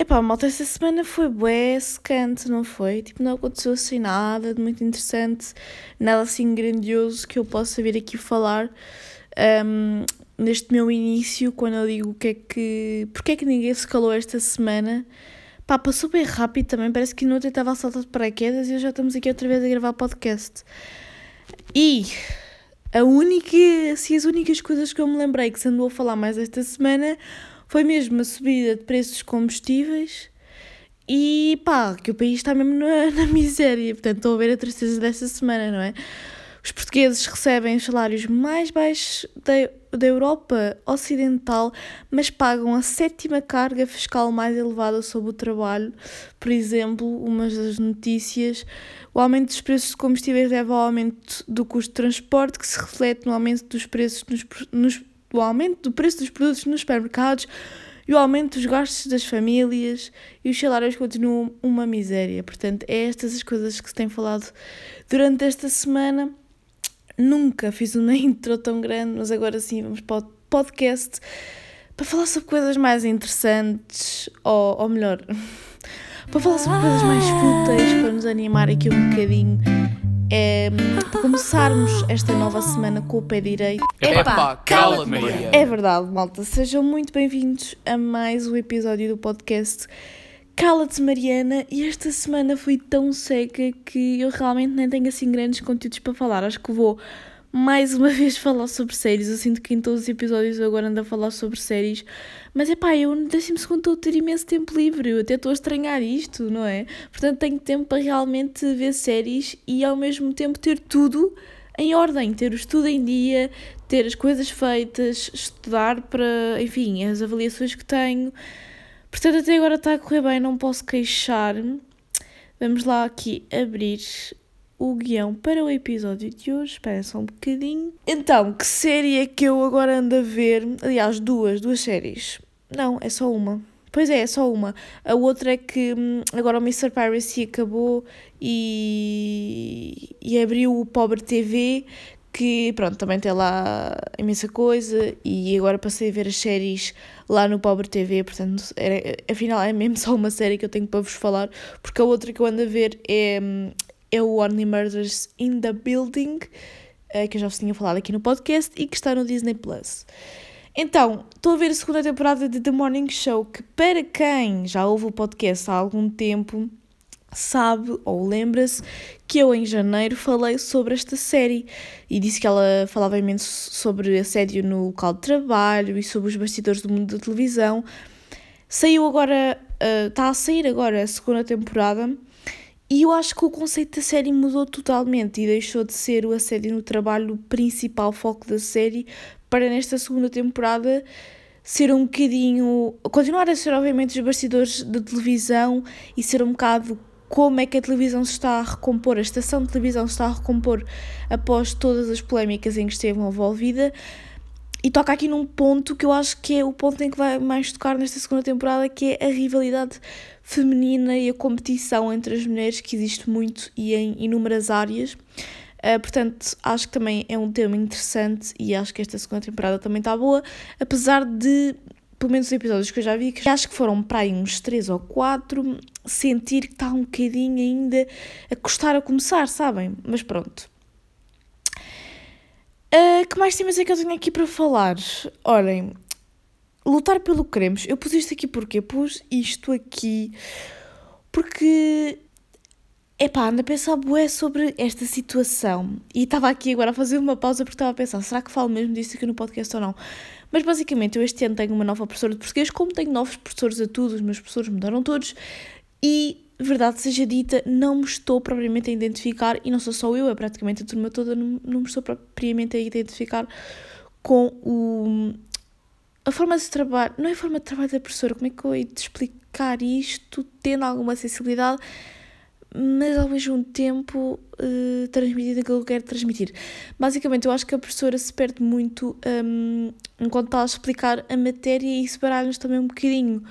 Epá, malta, esta semana foi bué secante, não foi? Tipo, não aconteceu assim nada de muito interessante, nada assim grandioso que eu possa vir aqui falar um, neste meu início, quando eu digo o que é que... Porque é que ninguém se calou esta semana? Pá, passou bem rápido também, parece que não estava a saltar de paraquedas e já estamos aqui outra vez a gravar podcast. E a única, assim, as únicas coisas que eu me lembrei que se andou a falar mais esta semana foi mesmo a subida de preços dos combustíveis e pá, que o país está mesmo na, na miséria. Portanto, estou a ver a tristeza desta semana, não é? Os portugueses recebem os salários mais baixos da, da Europa Ocidental, mas pagam a sétima carga fiscal mais elevada sobre o trabalho. Por exemplo, uma das notícias, o aumento dos preços de combustíveis leva ao aumento do custo de transporte, que se reflete no aumento dos preços nos, nos o aumento do preço dos produtos nos supermercados e o aumento dos gastos das famílias e os salários continuam uma miséria. Portanto, é estas as coisas que se tem falado durante esta semana. Nunca fiz uma intro tão grande, mas agora sim vamos para o podcast para falar sobre coisas mais interessantes, ou, ou melhor, para falar sobre coisas mais fúteis, para nos animar aqui um bocadinho é, para começarmos esta nova semana com o pé direito. Epá, cala-te, Maria. É verdade, malta. Sejam muito bem-vindos a mais um episódio do podcast Cala-te, Mariana. E esta semana foi tão seca que eu realmente nem tenho assim grandes conteúdos para falar. Acho que vou mais uma vez falar sobre séries. Eu sinto que em todos os episódios eu agora ando a falar sobre séries. Mas é pá, eu no décimo segundo estou a ter imenso tempo livre. Eu até estou a estranhar isto, não é? Portanto, tenho tempo para realmente ver séries e ao mesmo tempo ter tudo em ordem. Ter o estudo em dia, ter as coisas feitas, estudar para, enfim, as avaliações que tenho. Portanto, até agora está a correr bem, não posso queixar. Vamos lá aqui abrir o guião para o episódio de hoje. Espera só um bocadinho. Então, que série é que eu agora ando a ver? Aliás, duas, duas séries. Não, é só uma. Pois é, é só uma. A outra é que hum, agora o Mr. Piracy acabou e, e abriu o Pobre TV, que pronto, também tem lá imensa coisa e agora passei a ver as séries lá no Pobre TV, portanto, era, afinal é mesmo só uma série que eu tenho para vos falar, porque a outra que eu ando a ver é hum, é o Only Murders in the Building, uh, que eu já vos tinha falado aqui no podcast e que está no Disney Plus. Então, estou a ver a segunda temporada de The Morning Show, que para quem já ouve o podcast há algum tempo, sabe ou lembra-se que eu em janeiro falei sobre esta série e disse que ela falava imenso sobre assédio no local de trabalho e sobre os bastidores do mundo da televisão. Saiu agora, uh, está a sair agora a segunda temporada e eu acho que o conceito da série mudou totalmente e deixou de ser o assédio no trabalho o principal foco da série para nesta segunda temporada ser um bocadinho. continuar a ser, obviamente, os bastidores da televisão e ser um bocado como é que a televisão se está a recompor, a estação de televisão se está a recompor após todas as polémicas em que esteve envolvida. E toca aqui num ponto que eu acho que é o ponto em que vai mais tocar nesta segunda temporada, que é a rivalidade feminina e a competição entre as mulheres que existe muito e em inúmeras áreas. Uh, portanto, acho que também é um tema interessante e acho que esta segunda temporada também está boa, apesar de, pelo menos os episódios que eu já vi, que acho que foram para aí uns 3 ou 4, sentir que está um bocadinho ainda a custar a começar, sabem? Mas pronto. Uh, que mais temas é que eu tenho aqui para falar? Olhem, lutar pelo que queremos. Eu pus isto aqui porque Pus isto aqui porque. Epá, ando a pensar bué sobre esta situação. E estava aqui agora a fazer uma pausa porque estava a pensar, será que falo mesmo disso aqui no podcast ou não? Mas basicamente eu este ano tenho uma nova professora de português, como tenho novos professores a todos, os meus professores mudaram todos, e verdade seja dita, não me estou propriamente a identificar, e não sou só eu, é praticamente a turma toda, não, não me estou propriamente a identificar com o, a forma de trabalho, não é a forma de trabalho da professora, como é que eu hei de explicar isto, tendo alguma sensibilidade, mas ao mesmo tempo uh, transmitir aquilo que eu quero transmitir. Basicamente, eu acho que a professora se perde muito um, enquanto está a explicar a matéria e isso baralha-nos também um bocadinho.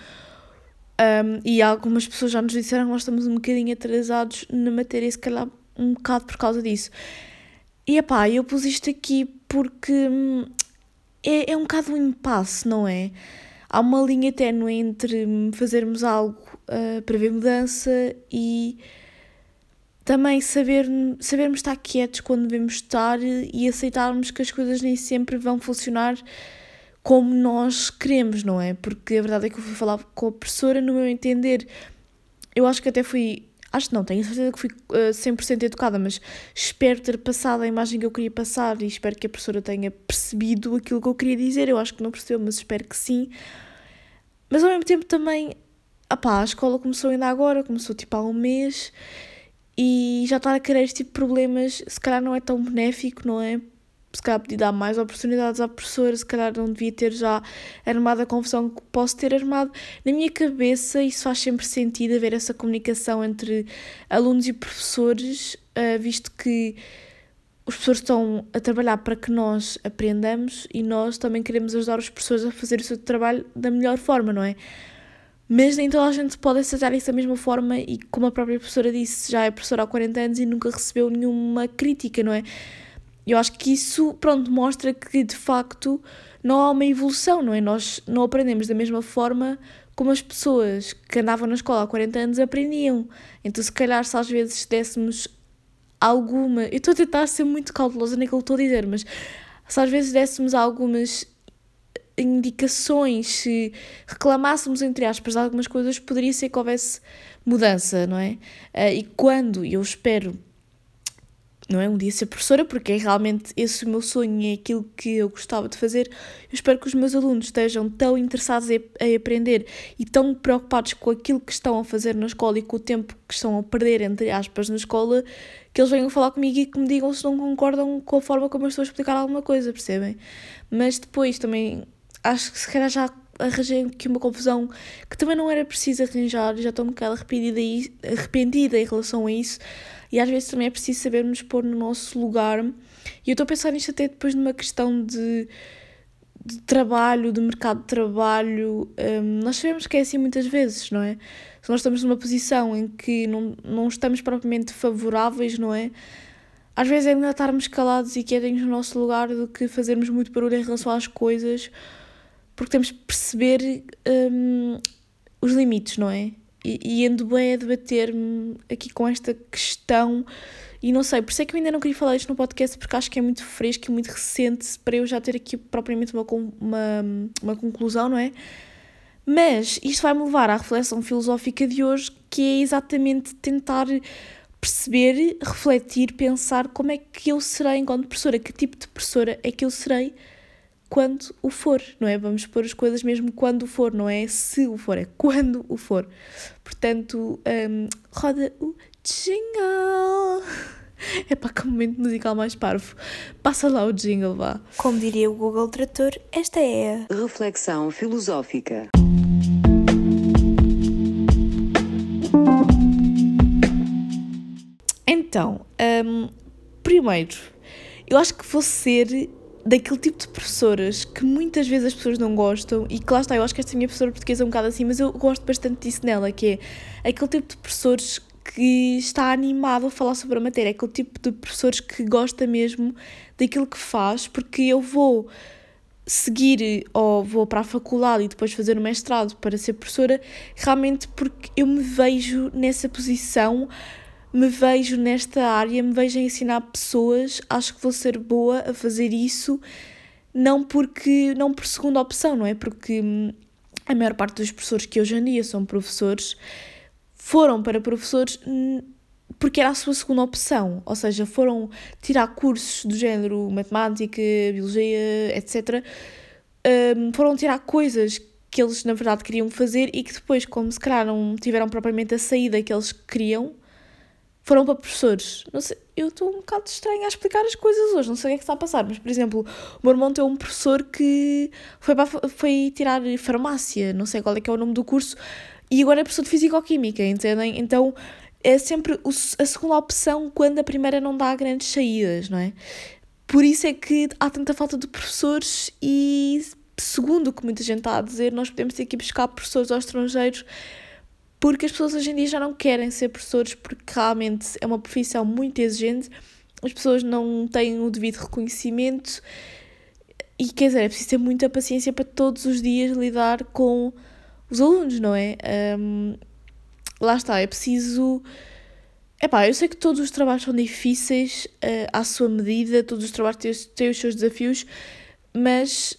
Um, e algumas pessoas já nos disseram que nós estamos um bocadinho atrasados na matéria, se calhar um bocado por causa disso. E epá, eu pus isto aqui porque hum, é, é um bocado um impasse, não é? há uma linha ténue entre fazermos algo uh, para ver mudança e também saber, sabermos estar quietos quando devemos estar e aceitarmos que as coisas nem sempre vão funcionar como nós queremos, não é? Porque a verdade é que eu fui falar com a professora, no meu entender, eu acho que até fui, acho que não, tenho certeza que fui uh, 100% educada, mas espero ter passado a imagem que eu queria passar e espero que a professora tenha percebido aquilo que eu queria dizer. Eu acho que não percebeu, mas espero que sim. Mas ao mesmo tempo também, apá, a escola começou ainda agora, começou tipo há um mês e já estar a querer este tipo de problemas, se calhar não é tão benéfico, não é? Se calhar podia dar mais oportunidades à professora, se calhar não devia ter já armado a confusão que posso ter armado. Na minha cabeça, isso faz sempre sentido haver essa comunicação entre alunos e professores, uh, visto que os professores estão a trabalhar para que nós aprendamos e nós também queremos ajudar os professores a fazer o seu trabalho da melhor forma, não é? Mas nem toda a gente pode aceitar isso da mesma forma e como a própria professora disse, já é professora há 40 anos e nunca recebeu nenhuma crítica, não é? Eu acho que isso, pronto, mostra que de facto não há uma evolução, não é? Nós não aprendemos da mesma forma como as pessoas que andavam na escola há 40 anos aprendiam. Então, se calhar, se às vezes dessemos alguma. Eu estou a tentar ser muito cautelosa naquilo que estou a dizer, mas se às vezes dessemos algumas indicações, se reclamássemos, entre aspas, algumas coisas, poderia ser que houvesse mudança, não é? Uh, e quando, eu espero, não é um dia ser professora, porque é realmente esse o meu sonho, é aquilo que eu gostava de fazer, eu espero que os meus alunos estejam tão interessados em, em aprender e tão preocupados com aquilo que estão a fazer na escola e com o tempo que estão a perder, entre aspas, na escola, que eles venham falar comigo e que me digam se não concordam com a forma como eu estou a explicar alguma coisa, percebem? Mas depois também acho que se calhar já arranjei aqui uma confusão que também não era preciso arranjar, já estou um bocado arrependida, arrependida em relação a isso, e às vezes também é preciso sabermos pôr no nosso lugar. E eu estou a pensar nisto até depois numa questão de, de trabalho, de mercado de trabalho. Um, nós sabemos que é assim muitas vezes, não é? Se nós estamos numa posição em que não, não estamos propriamente favoráveis, não é? Às vezes é melhor estarmos calados e quietinhos no nosso lugar do que fazermos muito barulho em relação às coisas porque temos que perceber um, os limites, não é? E, e ando bem a debater-me aqui com esta questão e não sei, por isso é que eu ainda não queria falar isto no podcast porque acho que é muito fresco e muito recente para eu já ter aqui propriamente uma, uma, uma conclusão, não é? Mas isto vai-me levar à reflexão filosófica de hoje, que é exatamente tentar perceber, refletir, pensar como é que eu serei enquanto professora, que tipo de professora é que eu serei quando o for, não é? Vamos pôr as coisas mesmo quando o for, não é se o for, é quando o for. Portanto, um, roda o jingle. É para que momento musical mais parvo. Passa lá o jingle, vá. Como diria o Google Trator, esta é a reflexão filosófica. Então, um, primeiro, eu acho que vou ser daquele tipo de professoras que muitas vezes as pessoas não gostam e que lá está, eu acho que esta minha professora portuguesa é um bocado assim, mas eu gosto bastante disso nela, que é aquele tipo de professores que está animado a falar sobre a matéria, aquele tipo de professores que gosta mesmo daquilo que faz, porque eu vou seguir ou vou para a faculdade e depois fazer o mestrado para ser professora, realmente porque eu me vejo nessa posição me vejo nesta área, me vejo a ensinar pessoas, acho que vou ser boa a fazer isso, não porque não por segunda opção, não é? Porque hum, a maior parte dos professores que hoje em dia são professores foram para professores hum, porque era a sua segunda opção, ou seja, foram tirar cursos do género matemática, biologia, etc. Um, foram tirar coisas que eles na verdade queriam fazer e que depois, como se calhar não tiveram propriamente a saída que eles queriam, foram para professores. Não sei, eu estou um bocado estranha a explicar as coisas hoje, não sei o que é que está a passar, mas, por exemplo, o meu irmão tem um professor que foi, para, foi tirar farmácia, não sei qual é que é o nome do curso, e agora é professor de Físico-Química, entendem? Então é sempre a segunda opção quando a primeira não dá grandes saídas, não é? Por isso é que há tanta falta de professores e, segundo o que muita gente está a dizer, nós podemos ter que ir buscar professores aos estrangeiros porque as pessoas hoje em dia já não querem ser professores porque realmente é uma profissão muito exigente, as pessoas não têm o devido reconhecimento e quer dizer, é preciso ter muita paciência para todos os dias lidar com os alunos, não é? Um, lá está, é preciso. Epá, eu sei que todos os trabalhos são difíceis uh, à sua medida, todos os trabalhos têm, têm os seus desafios, mas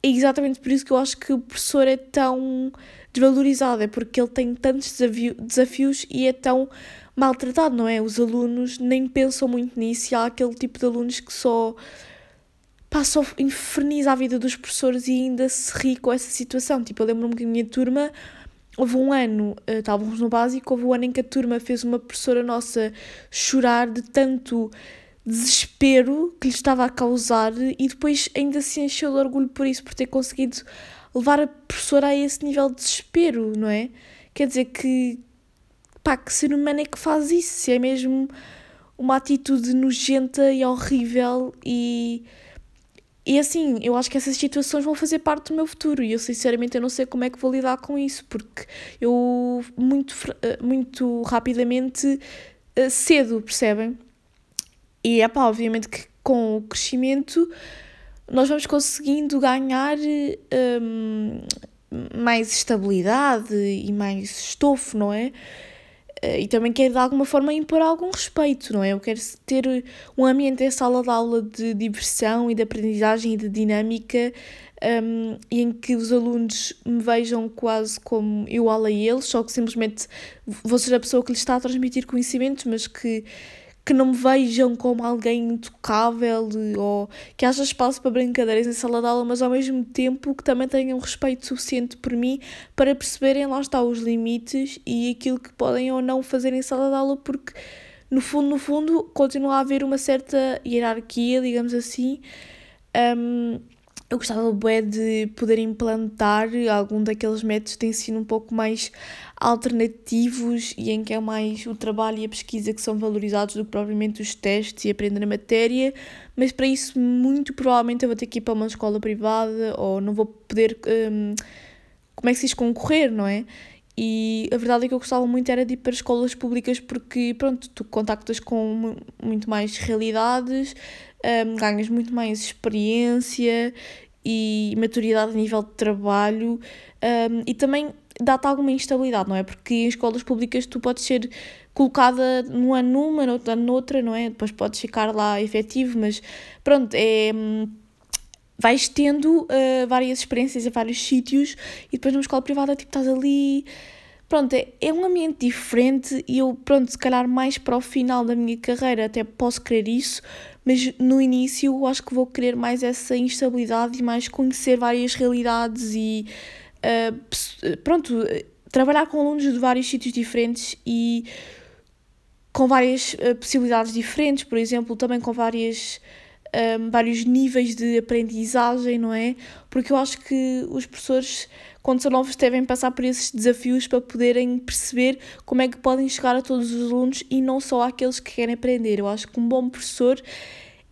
é exatamente por isso que eu acho que o professor é tão desvalorizado, é porque ele tem tantos desafio, desafios e é tão maltratado, não é? Os alunos nem pensam muito nisso e há aquele tipo de alunos que só só inferniza a vida dos professores e ainda se ri com essa situação. Tipo, eu lembro-me que a minha turma, houve um ano, uh, estávamos no básico, houve um ano em que a turma fez uma professora nossa chorar de tanto desespero que lhe estava a causar e depois ainda se encheu de orgulho por isso, por ter conseguido levar a professora a esse nível de desespero, não é? Quer dizer que, pá, que ser humano é que faz isso, se é mesmo uma atitude nojenta e horrível e e assim, eu acho que essas situações vão fazer parte do meu futuro e eu sinceramente eu não sei como é que vou lidar com isso, porque eu muito, eh, muito rapidamente eh, cedo, percebem? E é pá, obviamente que com o crescimento nós vamos conseguindo ganhar um, mais estabilidade e mais estofo, não é? e também quero de alguma forma impor algum respeito, não é? Eu quero ter um ambiente em sala de aula de diversão e de aprendizagem e de dinâmica um, em que os alunos me vejam quase como igual a eles, só que simplesmente vou ser a pessoa que lhes está a transmitir conhecimentos, mas que que não me vejam como alguém intocável ou que haja espaço para brincadeiras em sala de aula, mas ao mesmo tempo que também tenham respeito suficiente por mim para perceberem lá está os limites e aquilo que podem ou não fazer em sala de aula, porque no fundo, no fundo, continua a haver uma certa hierarquia, digamos assim. Um, eu gostava bem de poder implantar algum daqueles métodos de ensino um pouco mais alternativos e em que é mais o trabalho e a pesquisa que são valorizados do que propriamente os testes e aprender a matéria, mas para isso muito provavelmente eu vou ter que ir para uma escola privada ou não vou poder, um, como é que se diz, concorrer, não é? E a verdade é que eu gostava muito era de ir para escolas públicas porque, pronto, tu contactas com muito mais realidades, um, ganhas muito mais experiência e maturidade a nível de trabalho um, e também dá-te alguma instabilidade, não é? Porque em escolas públicas tu podes ser colocada num ano numa, no outro ano noutra, não é? Depois podes ficar lá efetivo, mas pronto, é. Hum, vais tendo uh, várias experiências em vários sítios e depois numa escola privada, tipo, estás ali. Pronto, é, é um ambiente diferente e eu, pronto, se calhar mais para o final da minha carreira até posso querer isso, mas no início acho que vou querer mais essa instabilidade e mais conhecer várias realidades e uh, pronto, trabalhar com alunos de vários sítios diferentes e com várias uh, possibilidades diferentes, por exemplo, também com várias, um, vários níveis de aprendizagem, não é? Porque eu acho que os professores, quando são novos, devem passar por esses desafios para poderem perceber como é que podem chegar a todos os alunos e não só àqueles que querem aprender. Eu acho que um bom professor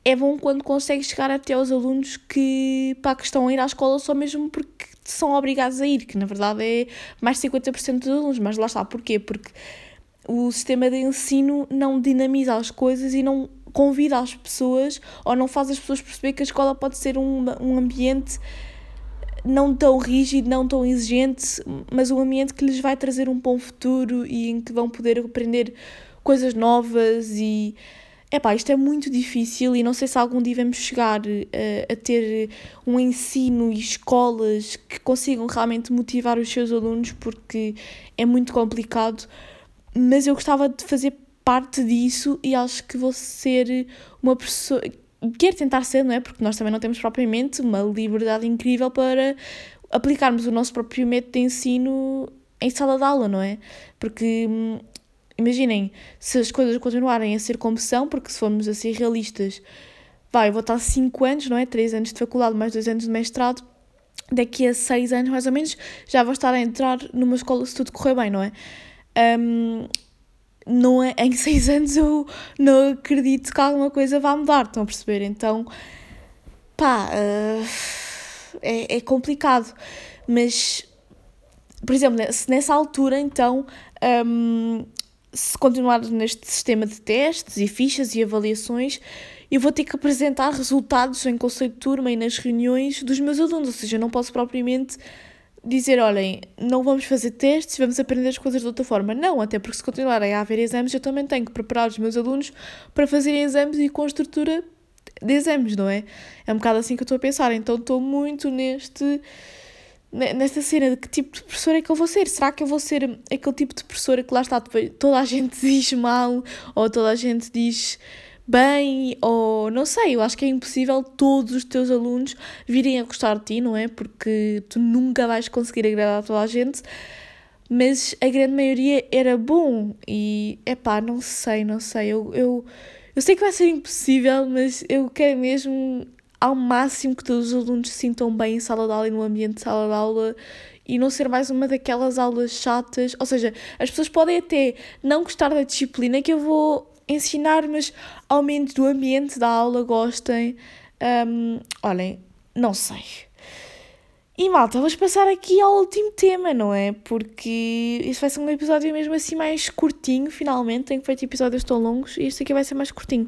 é bom quando consegue chegar até aos alunos que, pá, que estão a ir à escola só mesmo porque são obrigados a ir, que na verdade é mais de 50% dos alunos, mas lá está, porquê? Porque o sistema de ensino não dinamiza as coisas e não convida as pessoas ou não faz as pessoas perceber que a escola pode ser um, um ambiente não tão rígido, não tão exigente, mas um ambiente que lhes vai trazer um bom futuro e em que vão poder aprender coisas novas e Epá, isto é muito difícil e não sei se algum dia vamos chegar uh, a ter um ensino e escolas que consigam realmente motivar os seus alunos porque é muito complicado, mas eu gostava de fazer parte disso e acho que vou ser uma pessoa. Quero tentar ser, não é? Porque nós também não temos propriamente uma liberdade incrível para aplicarmos o nosso próprio método de ensino em sala de aula, não é? Porque hum, imaginem, se as coisas continuarem a ser como são, porque se formos a ser realistas, vai, eu vou estar 5 anos, não é? 3 anos de faculdade, mais 2 anos de mestrado, daqui a 6 anos mais ou menos, já vou estar a entrar numa escola se tudo correr bem, não é? Um, não é em 6 anos eu não acredito que alguma coisa vá mudar, estão a perceber? Então, pá, uh, é, é complicado, mas por exemplo, se nessa altura então um, se continuar neste sistema de testes e fichas e avaliações, eu vou ter que apresentar resultados em conceito de turma e nas reuniões dos meus alunos, ou seja, não posso propriamente dizer, olhem, não vamos fazer testes, vamos aprender as coisas de outra forma. Não, até porque se continuarem a haver exames, eu também tenho que preparar os meus alunos para fazerem exames e com a estrutura de exames, não é? É um bocado assim que eu estou a pensar, então estou muito neste nesta cena de que tipo de professor é que eu vou ser. Será que eu vou ser aquele tipo de professora que lá está, toda a gente diz mal ou toda a gente diz bem, ou não sei, eu acho que é impossível todos os teus alunos virem a gostar de ti, não é? Porque tu nunca vais conseguir agradar toda a gente, mas a grande maioria era bom e é pá, não sei, não sei, eu, eu, eu sei que vai ser impossível, mas eu quero mesmo ao máximo que todos os alunos se sintam bem em sala de aula e no ambiente de sala de aula e não ser mais uma daquelas aulas chatas. Ou seja, as pessoas podem até não gostar da disciplina que eu vou ensinar, mas ao menos do ambiente da aula gostem. Um, olhem, não sei. E malta, vamos passar aqui ao último tema, não é? Porque isso vai ser um episódio mesmo assim mais curtinho, finalmente. Tenho feito episódios tão longos e este aqui vai ser mais curtinho.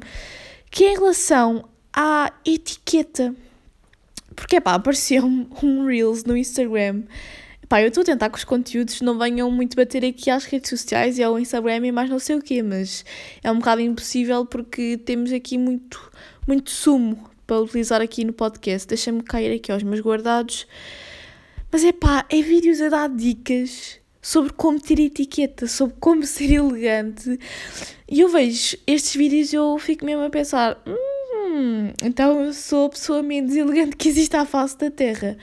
Que é em relação à etiqueta. Porque, pá, apareceu um, um Reels no Instagram Pá, eu estou a tentar que os conteúdos não venham muito bater aqui às redes sociais e ao Instagram e mais não sei o quê, mas é um bocado impossível porque temos aqui muito, muito sumo para utilizar aqui no podcast. Deixa-me cair aqui aos meus guardados. Mas é pá, é vídeos a dar dicas sobre como ter etiqueta, sobre como ser elegante. E eu vejo estes vídeos e eu fico mesmo a pensar: hum, então eu sou a pessoa menos elegante que existe à face da Terra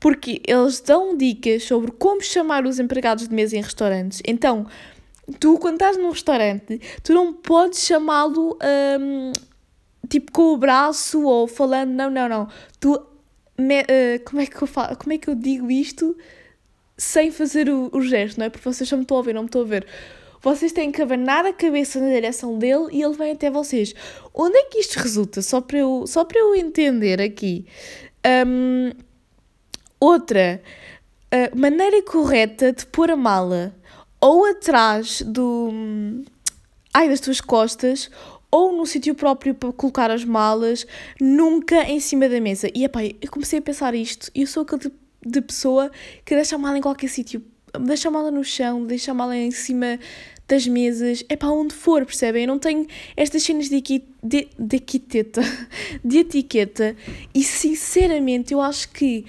porque eles dão dicas sobre como chamar os empregados de mesa em restaurantes. Então, tu, quando estás num restaurante, tu não podes chamá-lo um, tipo com o braço ou falando, não, não, não. Tu, me, uh, como, é que eu falo, como é que eu digo isto sem fazer o, o gesto, não é? Porque vocês só me estão a ouvir, não me estão a ver. Vocês têm que abanar a cabeça na direção dele e ele vem até vocês. Onde é que isto resulta? Só para eu, só para eu entender aqui. Um, Outra, a maneira correta de pôr a mala ou atrás do. Ai, das tuas costas ou no sítio próprio para colocar as malas, nunca em cima da mesa. E epá, eu comecei a pensar isto e eu sou aquele tipo de pessoa que deixa a mala em qualquer sítio. Deixa a mala no chão, deixa a mala em cima das mesas, é para onde for, percebem? Eu não tenho estas cenas de, equi, de, de etiqueta, de etiqueta e sinceramente eu acho que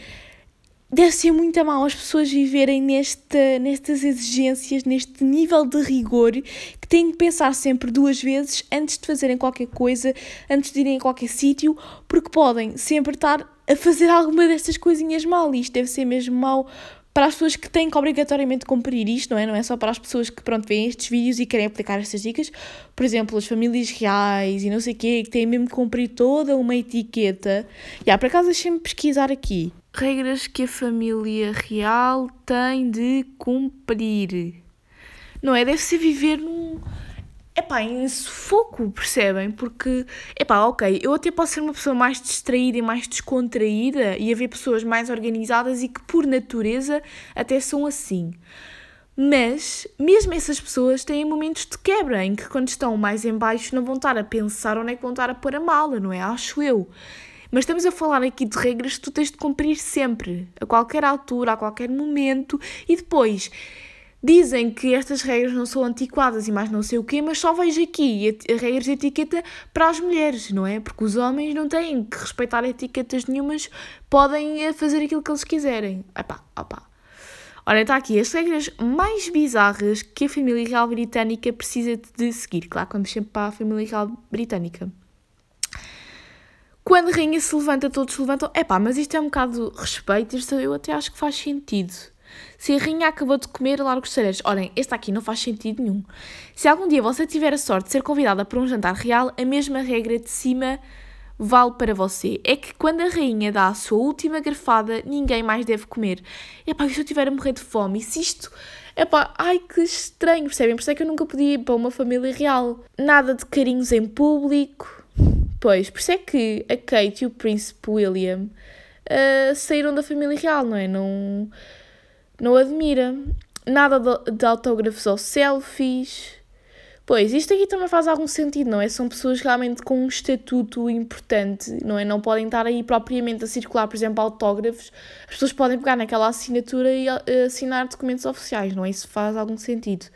deve ser muito mal as pessoas viverem nesta, nestas exigências, neste nível de rigor, que têm que pensar sempre duas vezes antes de fazerem qualquer coisa, antes de irem a qualquer sítio, porque podem sempre estar a fazer alguma destas coisinhas mal. Isto deve ser mesmo mal para as pessoas que têm que obrigatoriamente cumprir isto, não é? Não é só para as pessoas que, pronto, veem estes vídeos e querem aplicar estas dicas. Por exemplo, as famílias reais e não sei o quê, que têm mesmo que cumprir toda uma etiqueta. E yeah, por acaso deixem-me pesquisar aqui regras que a família real tem de cumprir. Não é? Deve ser viver num. Epá, em sufoco, percebem? Porque, epá, ok, eu até posso ser uma pessoa mais distraída e mais descontraída e haver pessoas mais organizadas e que, por natureza, até são assim. Mas, mesmo essas pessoas têm momentos de quebra em que, quando estão mais em baixo, não vão estar a pensar onde é que vão estar a pôr a mala, não é? Acho eu. Mas estamos a falar aqui de regras que tu tens de cumprir sempre, a qualquer altura, a qualquer momento, e depois dizem que estas regras não são antiquadas e mais não sei o quê, mas só vejo aqui regras de etiqueta para as mulheres, não é? Porque os homens não têm que respeitar etiquetas nenhumas, podem eh, fazer aquilo que eles quiserem. Epá, opá. Ora, está aqui as regras mais bizarras que a família real britânica precisa de seguir. Claro, vamos sempre para a família real britânica. Quando a rainha se levanta, todos se levantam. É pá, mas isto é um bocado respeito, isto eu até acho que faz sentido. Se a rainha acabou de comer, larga os cerejas. Olhem, este aqui não faz sentido nenhum. Se algum dia você tiver a sorte de ser convidada para um jantar real, a mesma regra de cima vale para você. É que quando a rainha dá a sua última garfada, ninguém mais deve comer. É pá, e se eu estiver a morrer de fome? E se isto... É pá, ai que estranho, percebem? Por isso é que eu nunca podia ir para uma família real. Nada de carinhos em público Pois, por isso é que a Kate e o príncipe William uh, saíram da família real, não é? Não, não admira. Nada de, de autógrafos ou selfies. Pois, isto aqui também faz algum sentido, não é? São pessoas realmente com um estatuto importante, não é? Não podem estar aí propriamente a circular, por exemplo, autógrafos. As pessoas podem pegar naquela assinatura e uh, assinar documentos oficiais, não é? Isso faz algum sentido.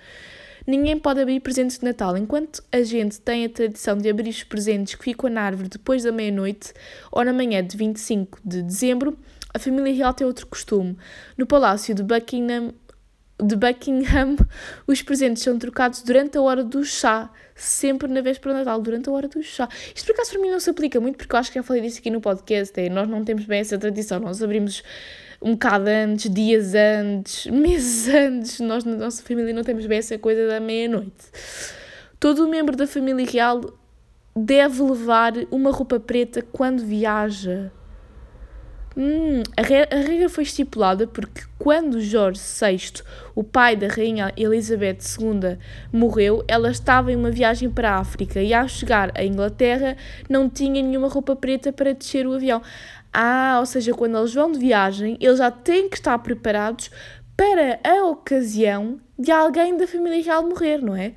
Ninguém pode abrir presentes de Natal. Enquanto a gente tem a tradição de abrir os presentes que ficam na árvore depois da meia-noite ou na manhã de 25 de dezembro, a família real tem outro costume. No Palácio de Buckingham, de Buckingham, os presentes são trocados durante a hora do chá, sempre na véspera de Natal, durante a hora do chá. Isto por acaso para mim não se aplica muito, porque eu acho que já falei disso aqui no podcast, é, nós não temos bem essa tradição, nós abrimos um bocado antes, dias antes, meses antes. Nós, na nossa família, não temos bem essa coisa da meia-noite. Todo membro da família real deve levar uma roupa preta quando viaja. Hum, a, a regra foi estipulada porque quando Jorge VI, o pai da rainha Elizabeth II, morreu, ela estava em uma viagem para a África e ao chegar à Inglaterra não tinha nenhuma roupa preta para descer o avião. Ah, ou seja, quando eles vão de viagem, eles já têm que estar preparados para a ocasião de alguém da família real morrer, não é?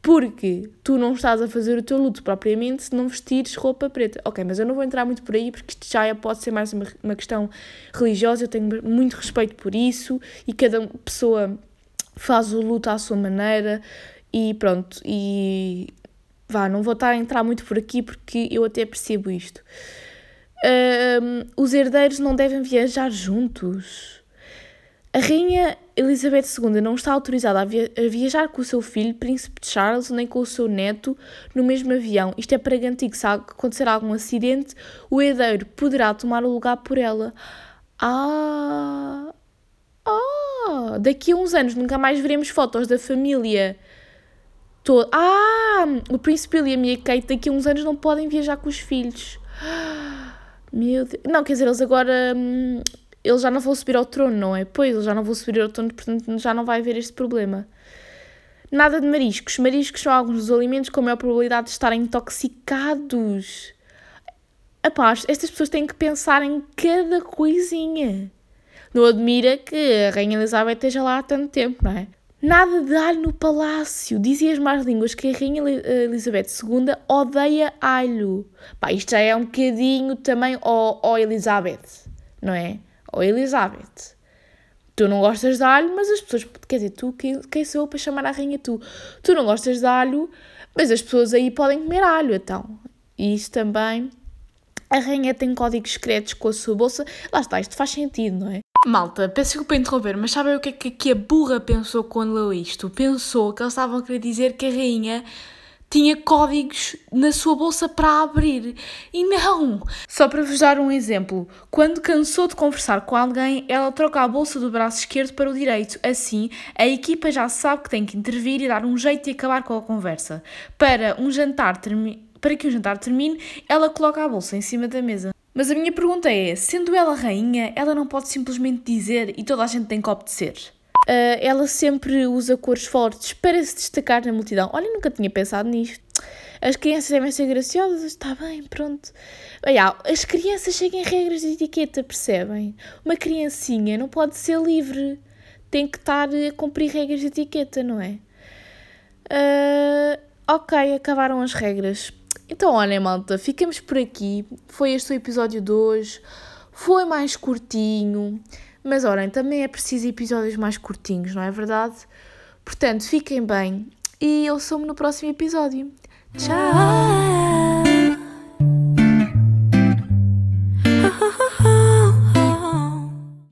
Porque tu não estás a fazer o teu luto propriamente se não vestires roupa preta. Ok, mas eu não vou entrar muito por aí porque isto já é, pode ser mais uma, uma questão religiosa. Eu tenho muito respeito por isso e cada pessoa faz o luto à sua maneira e pronto. E vá, não vou estar a entrar muito por aqui porque eu até percebo isto os herdeiros não devem viajar juntos. A rainha Elizabeth II não está autorizada a, via a, viajar com o seu filho, príncipe Charles, nem com o seu neto no mesmo avião. Isto é para garantir que se acontecer algum acidente, o herdeiro poderá tomar o lugar por ela. Ah! Ah! Daqui a uns anos nunca mais veremos fotos da família toda. Ah! O príncipe William e a Kate daqui a uns anos não podem viajar com os filhos. Meu Deus. Não, quer dizer, eles agora. Hum, eles já não vão subir ao trono, não é? Pois, eles já não vão subir ao trono, portanto já não vai haver este problema. Nada de mariscos. Mariscos são alguns dos alimentos com maior probabilidade de estarem intoxicados. Apaz, estas pessoas têm que pensar em cada coisinha. Não admira que a Rainha Elizabeth esteja lá há tanto tempo, não é? Nada de alho no palácio. Dizia as más línguas que a Rainha Elizabeth II odeia alho. Pá, isto já é um bocadinho também ó, Elizabeth, não é? Ó Elizabeth. Tu não gostas de alho, mas as pessoas. Quer dizer, tu, quem, quem sou eu para chamar a rainha tu? Tu não gostas de alho, mas as pessoas aí podem comer alho, então. E isso também. A rainha tem códigos secretos com a sua bolsa. Lá está, isto faz sentido, não é? Malta, peço desculpa interromper, mas sabem o que é que a burra pensou quando leu isto? Pensou que eles estavam a querer dizer que a rainha tinha códigos na sua bolsa para abrir. E não! Só para vos dar um exemplo, quando cansou de conversar com alguém, ela troca a bolsa do braço esquerdo para o direito. Assim, a equipa já sabe que tem que intervir e dar um jeito de acabar com a conversa. Para um jantar Para que o jantar termine, ela coloca a bolsa em cima da mesa. Mas a minha pergunta é: sendo ela rainha, ela não pode simplesmente dizer e toda a gente tem que obedecer? Uh, ela sempre usa cores fortes para se destacar na multidão. Olha, nunca tinha pensado nisto. As crianças devem ser graciosas, está bem, pronto. Olha, as crianças seguem regras de etiqueta, percebem? Uma criancinha não pode ser livre, tem que estar a cumprir regras de etiqueta, não é? Uh, ok, acabaram as regras. Então, olha, malta, ficamos por aqui. Foi este o episódio de hoje. Foi mais curtinho. Mas, olhem, também é preciso episódios mais curtinhos, não é verdade? Portanto, fiquem bem e eu sou-me no próximo episódio. Tchau!